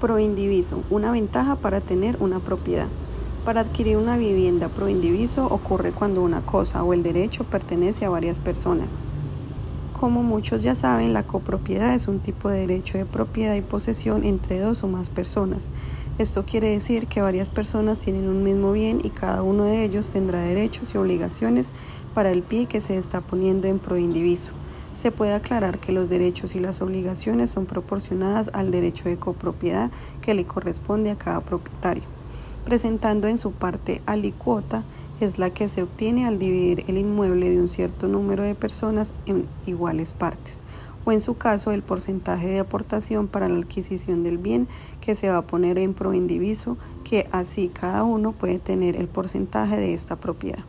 Proindiviso, una ventaja para tener una propiedad. Para adquirir una vivienda proindiviso ocurre cuando una cosa o el derecho pertenece a varias personas. Como muchos ya saben, la copropiedad es un tipo de derecho de propiedad y posesión entre dos o más personas. Esto quiere decir que varias personas tienen un mismo bien y cada uno de ellos tendrá derechos y obligaciones para el pie que se está poniendo en proindiviso se puede aclarar que los derechos y las obligaciones son proporcionadas al derecho de copropiedad que le corresponde a cada propietario, presentando en su parte alicuota es la que se obtiene al dividir el inmueble de un cierto número de personas en iguales partes, o en su caso el porcentaje de aportación para la adquisición del bien que se va a poner en proindiviso, que así cada uno puede tener el porcentaje de esta propiedad.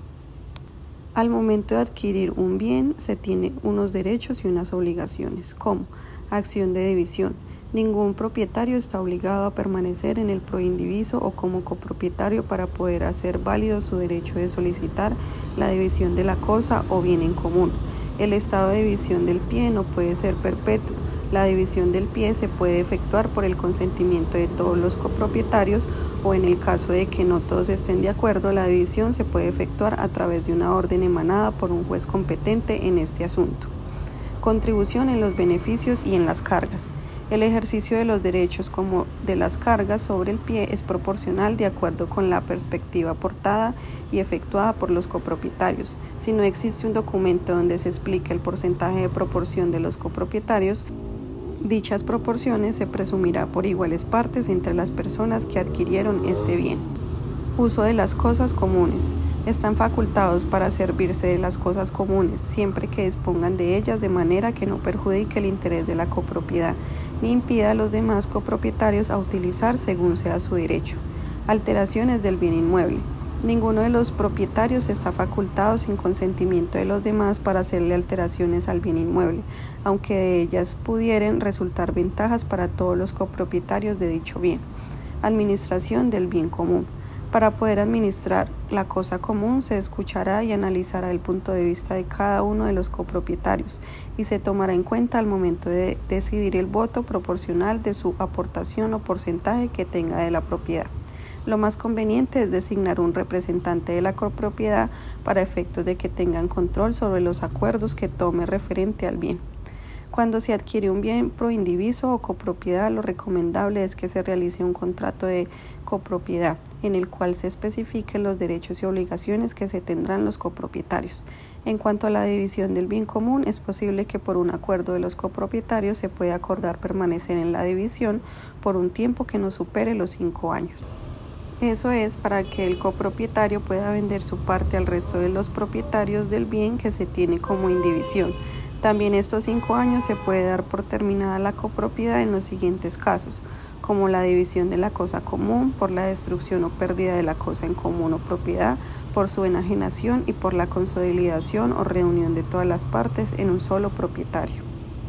Al momento de adquirir un bien se tiene unos derechos y unas obligaciones, como acción de división. Ningún propietario está obligado a permanecer en el proindiviso o como copropietario para poder hacer válido su derecho de solicitar la división de la cosa o bien en común. El estado de división del pie no puede ser perpetuo. La división del pie se puede efectuar por el consentimiento de todos los copropietarios o en el caso de que no todos estén de acuerdo, la división se puede efectuar a través de una orden emanada por un juez competente en este asunto. Contribución en los beneficios y en las cargas. El ejercicio de los derechos como de las cargas sobre el pie es proporcional de acuerdo con la perspectiva aportada y efectuada por los copropietarios. Si no existe un documento donde se explique el porcentaje de proporción de los copropietarios, Dichas proporciones se presumirá por iguales partes entre las personas que adquirieron este bien. Uso de las cosas comunes. Están facultados para servirse de las cosas comunes siempre que dispongan de ellas de manera que no perjudique el interés de la copropiedad ni impida a los demás copropietarios a utilizar según sea su derecho. Alteraciones del bien inmueble. Ninguno de los propietarios está facultado sin consentimiento de los demás para hacerle alteraciones al bien inmueble, aunque de ellas pudieran resultar ventajas para todos los copropietarios de dicho bien. Administración del bien común. Para poder administrar la cosa común se escuchará y analizará el punto de vista de cada uno de los copropietarios y se tomará en cuenta al momento de decidir el voto proporcional de su aportación o porcentaje que tenga de la propiedad. Lo más conveniente es designar un representante de la copropiedad para efectos de que tengan control sobre los acuerdos que tome referente al bien. Cuando se adquiere un bien proindiviso o copropiedad, lo recomendable es que se realice un contrato de copropiedad en el cual se especifiquen los derechos y obligaciones que se tendrán los copropietarios. En cuanto a la división del bien común, es posible que por un acuerdo de los copropietarios se pueda acordar permanecer en la división por un tiempo que no supere los cinco años. Eso es para que el copropietario pueda vender su parte al resto de los propietarios del bien que se tiene como indivisión. También estos cinco años se puede dar por terminada la copropiedad en los siguientes casos, como la división de la cosa común, por la destrucción o pérdida de la cosa en común o propiedad, por su enajenación y por la consolidación o reunión de todas las partes en un solo propietario.